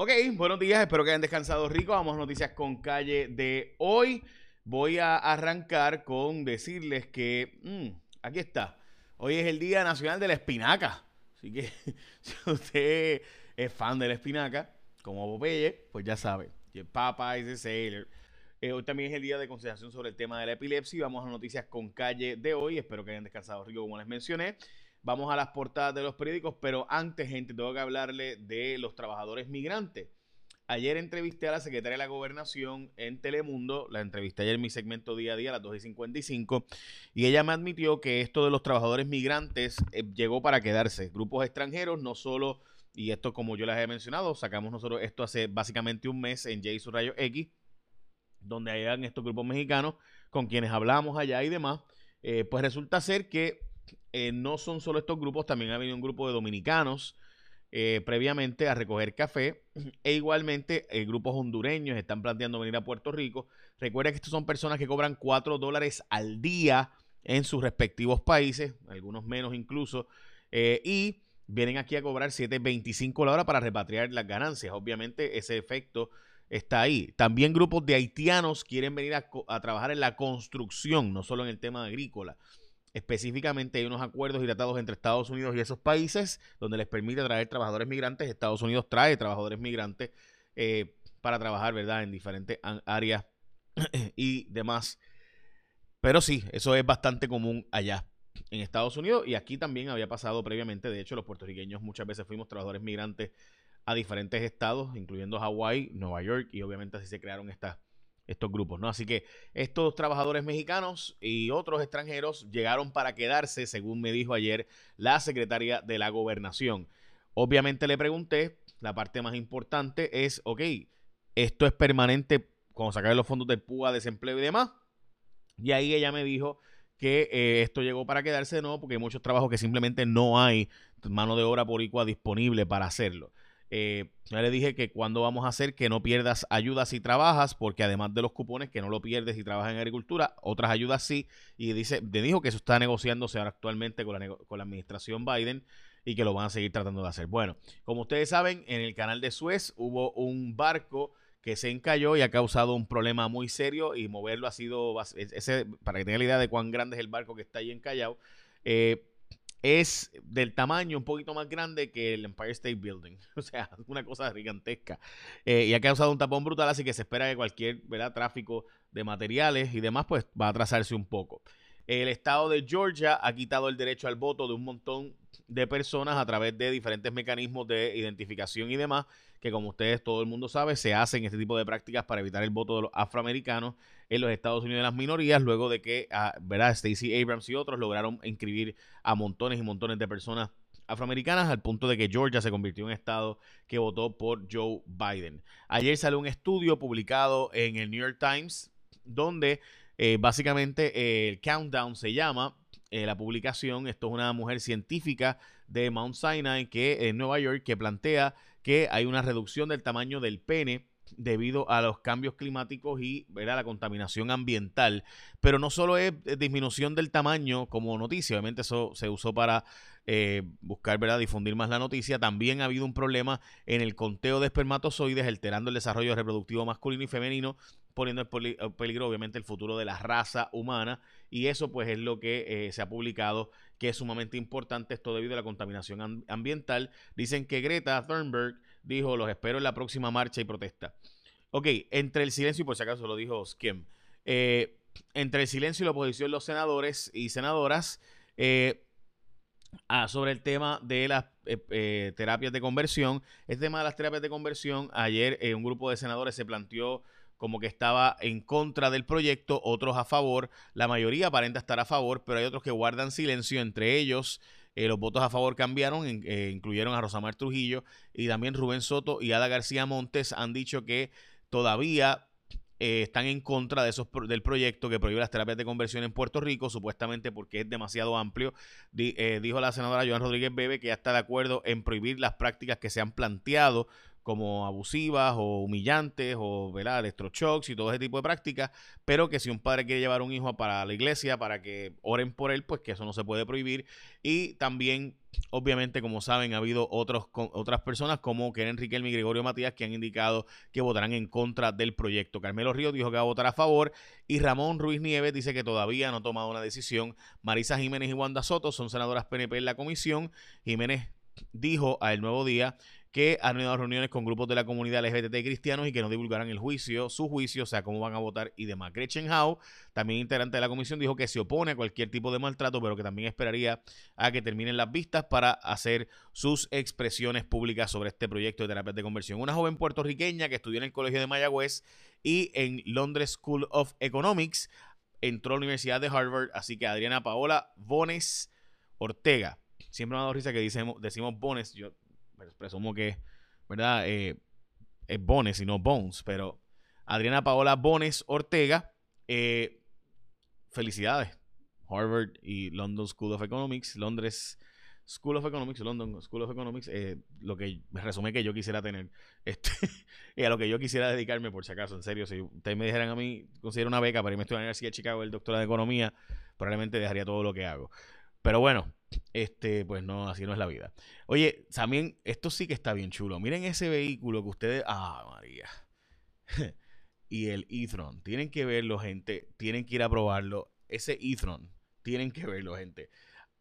Ok, buenos días, espero que hayan descansado rico. Vamos a noticias con calle de hoy. Voy a arrancar con decirles que mm, aquí está. Hoy es el Día Nacional de la Espinaca. Así que si usted es fan de la espinaca, como Popeye, pues ya sabe. Popeye is a sailor. Eh, hoy también es el día de consideración sobre el tema de la epilepsia. Vamos a noticias con calle de hoy. Espero que hayan descansado rico, como les mencioné. Vamos a las portadas de los periódicos, pero antes, gente, tengo que hablarle de los trabajadores migrantes. Ayer entrevisté a la secretaria de la Gobernación en Telemundo, la entrevisté ayer en mi segmento día a día a las 2 y 55, y ella me admitió que esto de los trabajadores migrantes eh, llegó para quedarse. Grupos extranjeros, no solo, y esto como yo les he mencionado, sacamos nosotros esto hace básicamente un mes en J Rayo X, donde hayan estos grupos mexicanos con quienes hablamos allá y demás, eh, pues resulta ser que eh, no son solo estos grupos, también ha venido un grupo de dominicanos eh, previamente a recoger café e igualmente eh, grupos hondureños están planteando venir a Puerto Rico. Recuerda que estos son personas que cobran 4 dólares al día en sus respectivos países, algunos menos incluso, y vienen aquí a cobrar 7.25 la hora para repatriar las ganancias. Obviamente ese efecto está ahí. También grupos de haitianos quieren venir a trabajar en la construcción, no solo en el tema agrícola. Específicamente hay unos acuerdos y tratados entre Estados Unidos y esos países donde les permite traer trabajadores migrantes. Estados Unidos trae trabajadores migrantes eh, para trabajar, ¿verdad? En diferentes áreas y demás. Pero sí, eso es bastante común allá en Estados Unidos y aquí también había pasado previamente. De hecho, los puertorriqueños muchas veces fuimos trabajadores migrantes a diferentes estados, incluyendo Hawái, Nueva York y obviamente así se crearon estas estos grupos, ¿no? Así que estos trabajadores mexicanos y otros extranjeros llegaron para quedarse, según me dijo ayer la secretaria de la gobernación. Obviamente le pregunté, la parte más importante es, ok, esto es permanente cuando sacar los fondos del PUA, desempleo y demás. Y ahí ella me dijo que eh, esto llegó para quedarse de nuevo porque hay muchos trabajos que simplemente no hay mano de obra por igual disponible para hacerlo. Eh, ya le dije que cuando vamos a hacer que no pierdas ayudas si trabajas, porque además de los cupones, que no lo pierdes si trabajas en agricultura, otras ayudas sí. Y dice, me dijo que eso está negociándose ahora actualmente con la, con la administración Biden y que lo van a seguir tratando de hacer. Bueno, como ustedes saben, en el canal de Suez hubo un barco que se encalló y ha causado un problema muy serio y moverlo ha sido, ese, para que tengan la idea de cuán grande es el barco que está ahí encallado, eh, es del tamaño un poquito más grande que el Empire State Building. O sea, una cosa gigantesca. Eh, y ha causado un tapón brutal, así que se espera que cualquier ¿verdad? tráfico de materiales y demás, pues va a atrasarse un poco. El estado de Georgia ha quitado el derecho al voto de un montón de personas a través de diferentes mecanismos de identificación y demás, que como ustedes, todo el mundo sabe, se hacen este tipo de prácticas para evitar el voto de los afroamericanos en los Estados Unidos de las minorías, luego de que, ah, ¿verdad? Stacey Abrams y otros lograron inscribir a montones y montones de personas afroamericanas al punto de que Georgia se convirtió en estado que votó por Joe Biden. Ayer salió un estudio publicado en el New York Times donde eh, básicamente el countdown se llama eh, la publicación. Esto es una mujer científica de Mount Sinai que en Nueva York que plantea que hay una reducción del tamaño del pene debido a los cambios climáticos y la contaminación ambiental. Pero no solo es disminución del tamaño como noticia, obviamente eso se usó para eh, buscar ¿verdad? difundir más la noticia. También ha habido un problema en el conteo de espermatozoides, alterando el desarrollo reproductivo masculino y femenino, poniendo en peligro obviamente el futuro de la raza humana. Y eso pues es lo que eh, se ha publicado, que es sumamente importante, esto debido a la contaminación ambiental. Dicen que Greta Thunberg dijo, los espero en la próxima marcha y protesta. Ok, entre el silencio, por si acaso lo dijo Skim, eh, entre el silencio y la oposición, los senadores y senadoras, eh, ah, sobre el tema de las terapias de conversión. Este tema de las terapias de conversión, ayer un grupo de senadores se planteó como que estaba en contra del proyecto, otros a favor, la mayoría aparenta estar a favor, pero hay otros que guardan silencio, entre ellos eh, los votos a favor cambiaron, eh, incluyeron a Rosamar Trujillo y también Rubén Soto y Ada García Montes han dicho que todavía eh, están en contra de esos del proyecto que prohíbe las terapias de conversión en Puerto Rico, supuestamente porque es demasiado amplio. dijo la senadora Joan Rodríguez Bebe que ya está de acuerdo en prohibir las prácticas que se han planteado como abusivas o humillantes o ¿verdad? electroshocks y todo ese tipo de prácticas, pero que si un padre quiere llevar un hijo para la iglesia para que oren por él, pues que eso no se puede prohibir. Y también, obviamente, como saben, ha habido otros, otras personas como Keren Riquelme y Gregorio Matías que han indicado que votarán en contra del proyecto. Carmelo Ríos dijo que va a votar a favor y Ramón Ruiz Nieves dice que todavía no ha tomado una decisión. Marisa Jiménez y Wanda Soto son senadoras PNP en la comisión. Jiménez dijo a El Nuevo Día que han tenido reuniones con grupos de la comunidad LGBT cristianos y que no divulgarán el juicio, su juicio, o sea, cómo van a votar y demás. Gretchen Howe, también integrante de la comisión, dijo que se opone a cualquier tipo de maltrato, pero que también esperaría a que terminen las vistas para hacer sus expresiones públicas sobre este proyecto de terapia de conversión. Una joven puertorriqueña que estudió en el Colegio de Mayagüez y en Londres School of Economics entró a la Universidad de Harvard, así que Adriana Paola Bones Ortega. Siempre me ha dado risa que decimos, Bones, presumo que, ¿verdad? Eh, es Bones y no Bones, pero Adriana Paola Bones Ortega, eh, felicidades. Harvard y London School of Economics, Londres School of Economics, London School of Economics, eh, lo que me resume que yo quisiera tener, este, y a lo que yo quisiera dedicarme, por si acaso, en serio, si ustedes me dijeran a mí, considero una beca para irme a estudiar en la Universidad de Chicago, el doctorado de Economía, probablemente dejaría todo lo que hago. Pero bueno, este, pues no, así no es la vida. Oye, también, esto sí que está bien chulo. Miren ese vehículo que ustedes. Ah, María. y el e-tron. Tienen que verlo, gente. Tienen que ir a probarlo. Ese e-tron. Tienen que verlo, gente.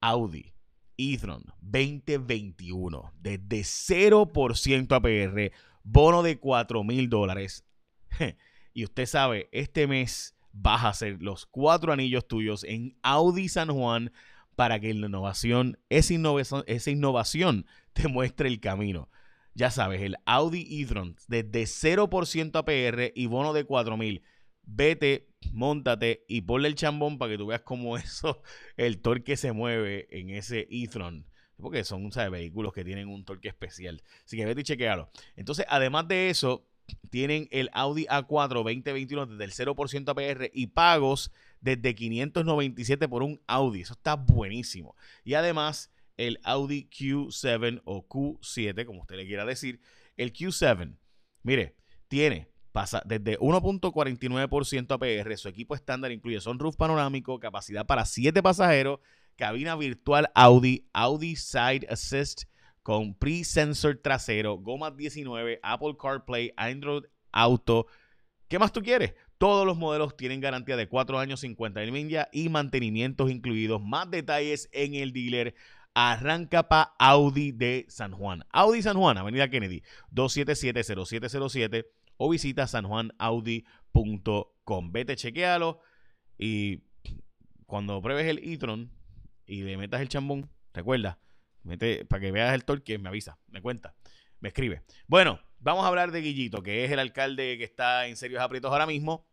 Audi e-tron 2021. Desde 0% APR. Bono de 4 mil dólares. y usted sabe, este mes vas a hacer los cuatro anillos tuyos en Audi San Juan para que la innovación, esa innovación, esa innovación te muestre el camino. Ya sabes, el Audi e-tron desde 0% APR y bono de 4000. Vete, montate y ponle el chambón para que tú veas cómo eso, el torque se mueve en ese e-tron. Porque son ¿sabes? vehículos que tienen un torque especial. Así que vete y chequealo. Entonces, además de eso, tienen el Audi A4 2021 desde el 0% APR y pagos desde 597 por un Audi. Eso está buenísimo. Y además, el Audi Q7 o Q7, como usted le quiera decir, el Q7, mire, tiene pasa desde 1.49% APR. Su equipo estándar incluye sunroof panorámico, capacidad para 7 pasajeros, cabina virtual Audi, Audi Side Assist con pre-sensor trasero, goma 19, Apple CarPlay, Android Auto. ¿Qué más tú quieres? Todos los modelos tienen garantía de 4 años, 50 mil millas y mantenimientos incluidos. Más detalles en el dealer. Arranca para Audi de San Juan. Audi San Juan, Avenida Kennedy, 277-0707 o visita sanjuanaudi.com. Vete, chequealo y cuando pruebes el e-tron y le metas el chambón, recuerda, mete para que veas el torque, me avisa, me cuenta, me escribe. Bueno, Vamos a hablar de Guillito, que es el alcalde que está en serios aprietos ahora mismo.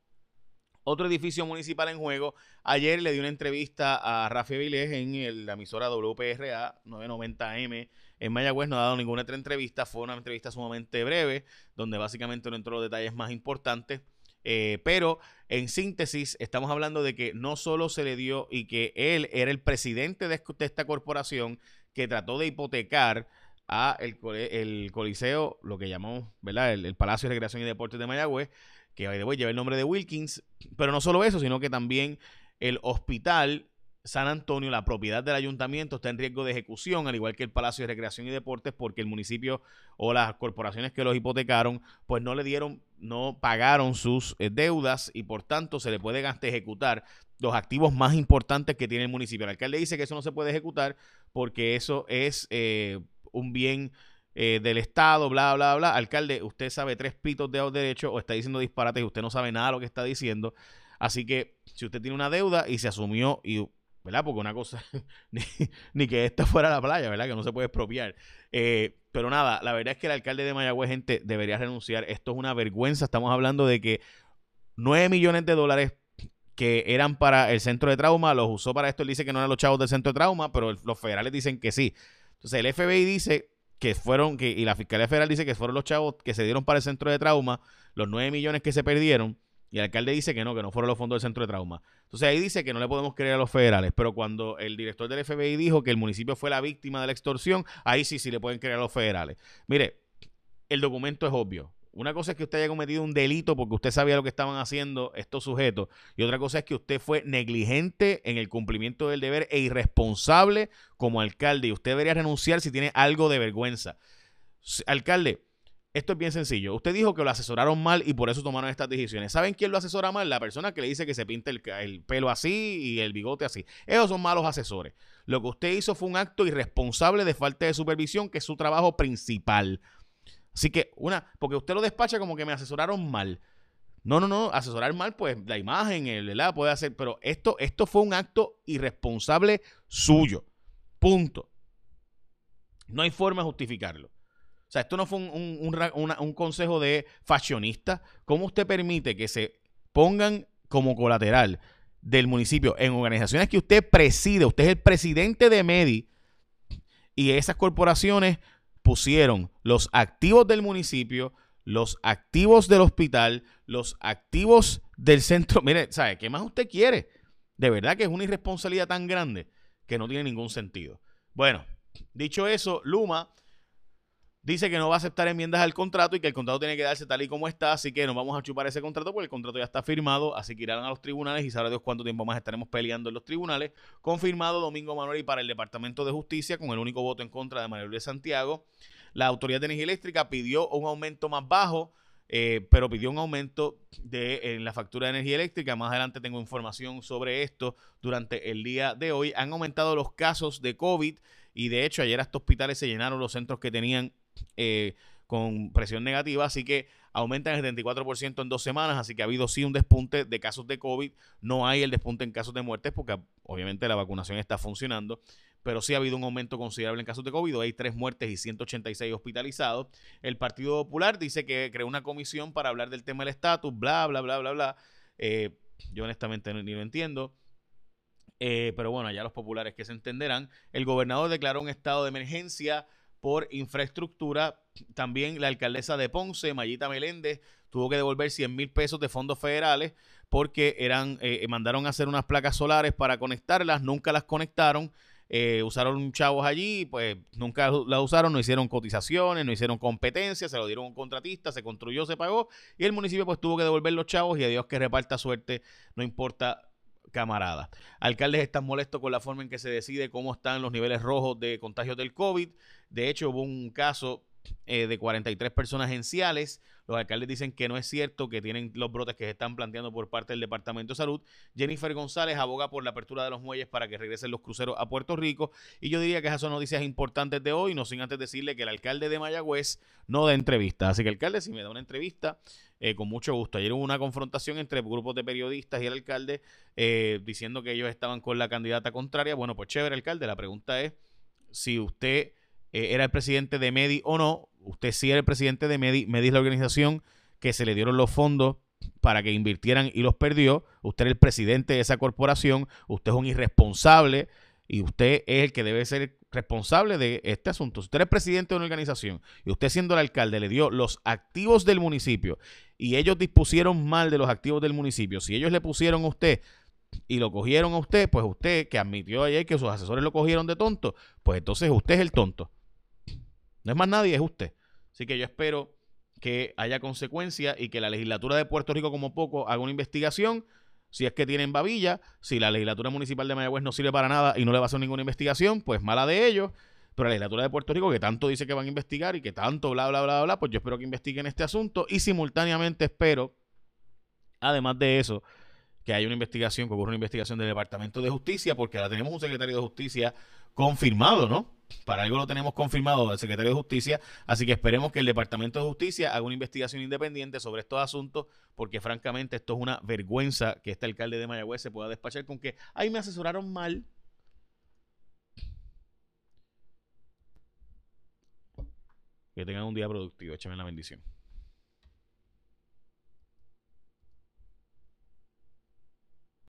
Otro edificio municipal en juego. Ayer le di una entrevista a Rafi Vilés en la emisora WPRA 990M en Mayagüez. No ha dado ninguna otra entrevista. Fue una entrevista sumamente breve, donde básicamente no entró los detalles más importantes. Eh, pero en síntesis, estamos hablando de que no solo se le dio y que él era el presidente de esta corporación que trató de hipotecar a el, el Coliseo, lo que llamamos, ¿verdad? El, Palacio de Recreación y Deportes de Mayagüez, que lleva el nombre de Wilkins, pero no solo eso, sino que también el Hospital San Antonio, la propiedad del ayuntamiento, está en riesgo de ejecución, al igual que el Palacio de Recreación y Deportes, porque el municipio o las corporaciones que los hipotecaron, pues no le dieron, no pagaron sus eh, deudas y por tanto se le puede ejecutar los activos más importantes que tiene el municipio. El alcalde dice que eso no se puede ejecutar porque eso es eh, un bien eh, del Estado, bla, bla, bla. Alcalde, usted sabe tres pitos de derecho o está diciendo disparates y usted no sabe nada de lo que está diciendo. Así que si usted tiene una deuda y se asumió, y, ¿verdad? Porque una cosa, ni, que esta fuera la playa, ¿verdad? Que no se puede expropiar. Eh, pero nada, la verdad es que el alcalde de Mayagüez, gente, debería renunciar. Esto es una vergüenza. Estamos hablando de que 9 millones de dólares que eran para el centro de trauma, los usó para esto. Él dice que no eran los chavos del centro de trauma, pero los federales dicen que sí. Entonces el FBI dice que fueron, que, y la Fiscalía Federal dice que fueron los chavos que se dieron para el centro de trauma, los 9 millones que se perdieron, y el alcalde dice que no, que no fueron los fondos del centro de trauma. Entonces ahí dice que no le podemos creer a los federales, pero cuando el director del FBI dijo que el municipio fue la víctima de la extorsión, ahí sí, sí le pueden creer a los federales. Mire, el documento es obvio. Una cosa es que usted haya cometido un delito porque usted sabía lo que estaban haciendo estos sujetos y otra cosa es que usted fue negligente en el cumplimiento del deber e irresponsable como alcalde y usted debería renunciar si tiene algo de vergüenza. Alcalde, esto es bien sencillo. Usted dijo que lo asesoraron mal y por eso tomaron estas decisiones. ¿Saben quién lo asesora mal? La persona que le dice que se pinte el, pelo así y el bigote así. Esos son malos asesores. Lo que usted hizo fue un acto irresponsable de falta de supervisión, que es su trabajo principal. Así que, una, porque usted lo despacha como que me asesoraron mal. No, no, no, asesorar mal, pues la imagen, el, ¿verdad? Puede hacer, pero esto, esto fue un acto irresponsable suyo. Punto. No hay forma de justificarlo. O sea, esto no fue un, consejo de fashionista. ¿Cómo usted permite que se pongan como colateral del municipio en organizaciones que usted preside? Usted es el presidente de Medi y esas corporaciones pusieron los activos del municipio, los activos del hospital, los activos del centro. Mire, ¿sabe qué más usted quiere? De verdad que es una irresponsabilidad tan grande que no tiene ningún sentido. Bueno, dicho eso, Luma dice que no va a aceptar enmiendas al contrato y que el contrato tiene que darse tal y como está, así que nos vamos a chupar ese contrato porque el contrato ya está firmado, así que irán a los tribunales y sabrá Dios cuánto tiempo más estaremos peleando en los tribunales. Confirmado Domingo Manuel y para el Departamento de Justicia con el único voto en contra de Manuel de Santiago. La Autoridad de Energía Eléctrica pidió un aumento más bajo, eh, pero pidió un aumento de, la factura de energía eléctrica. Más adelante tengo información sobre esto durante el día de hoy. Han aumentado los casos de COVID y de hecho ayer estos hospitales se llenaron los centros que tenían eh, con presión negativa, así que aumentan el 74% en dos semanas, así que ha habido sí un despunte de casos de COVID, no hay el despunte en casos de muertes porque obviamente la vacunación está funcionando, pero sí ha habido un aumento considerable en casos de COVID, hay tres muertes y 186 hospitalizados. El Partido Popular dice que creó una comisión para hablar del tema del estatus, bla, bla, bla, bla, bla. Eh, yo honestamente ni lo entiendo. Eh, pero bueno, ya los populares que se entenderán. El gobernador declaró un estado de emergencia por infraestructura. También la alcaldesa de Ponce, Mayita Meléndez, tuvo que devolver 100 mil pesos de fondos federales porque eran, eh, mandaron a hacer unas placas solares para conectarlas, nunca las conectaron. Eh, usaron chavos allí, pues nunca las usaron, no hicieron cotizaciones, no hicieron competencias, se lo dieron a un contratista, se construyó, se pagó y el municipio pues tuvo que devolver los chavos y a Dios que reparta suerte, no importa camarada. Alcaldes están molestos con la forma en que se decide cómo están los niveles rojos de contagios del COVID. De hecho, hubo un caso eh, de 43 personas enciales. Los alcaldes dicen que no es cierto, que tienen los brotes que se están planteando por parte del Departamento de Salud. Jennifer González aboga por la apertura de los muelles para que regresen los cruceros a Puerto Rico. Y yo diría que esas son noticias importantes de hoy, no sin antes decirle que el alcalde de Mayagüez no da entrevista. Así que, alcalde, si me da una entrevista, eh, con mucho gusto. Ayer hubo una confrontación entre grupos de periodistas y el alcalde eh, diciendo que ellos estaban con la candidata contraria. Bueno, pues chévere, alcalde. La pregunta es si usted eh, era el presidente de MEDI o no. Usted sí era el presidente de MEDI. MEDI es la organización que se le dieron los fondos para que invirtieran y los perdió. Usted es el presidente de esa corporación. Usted es un irresponsable y usted es el que debe ser responsable de este asunto. Si usted es presidente de una organización y usted siendo el alcalde le dio los activos del municipio y ellos dispusieron mal de los activos del municipio, si ellos le pusieron a usted y lo cogieron a usted, pues usted que admitió ayer que sus asesores lo cogieron de tonto, pues entonces usted es el tonto. No es más nadie, es usted. Así que yo espero que haya consecuencias y que la legislatura de Puerto Rico como poco haga una investigación si es que tienen babilla, si la legislatura municipal de Mayagüez no sirve para nada y no le va a hacer ninguna investigación, pues mala de ellos. Pero la legislatura de Puerto Rico, que tanto dice que van a investigar y que tanto bla, bla, bla, bla, pues yo espero que investiguen este asunto y simultáneamente espero, además de eso, que haya una investigación, que ocurra una investigación del Departamento de Justicia, porque ahora tenemos un secretario de Justicia confirmado, ¿no? Para algo lo tenemos confirmado del secretario de Justicia, así que esperemos que el Departamento de Justicia haga una investigación independiente sobre estos asuntos, porque francamente esto es una vergüenza que este alcalde de Mayagüez se pueda despachar con que, ahí me asesoraron mal. Que tengan un día productivo, échame la bendición.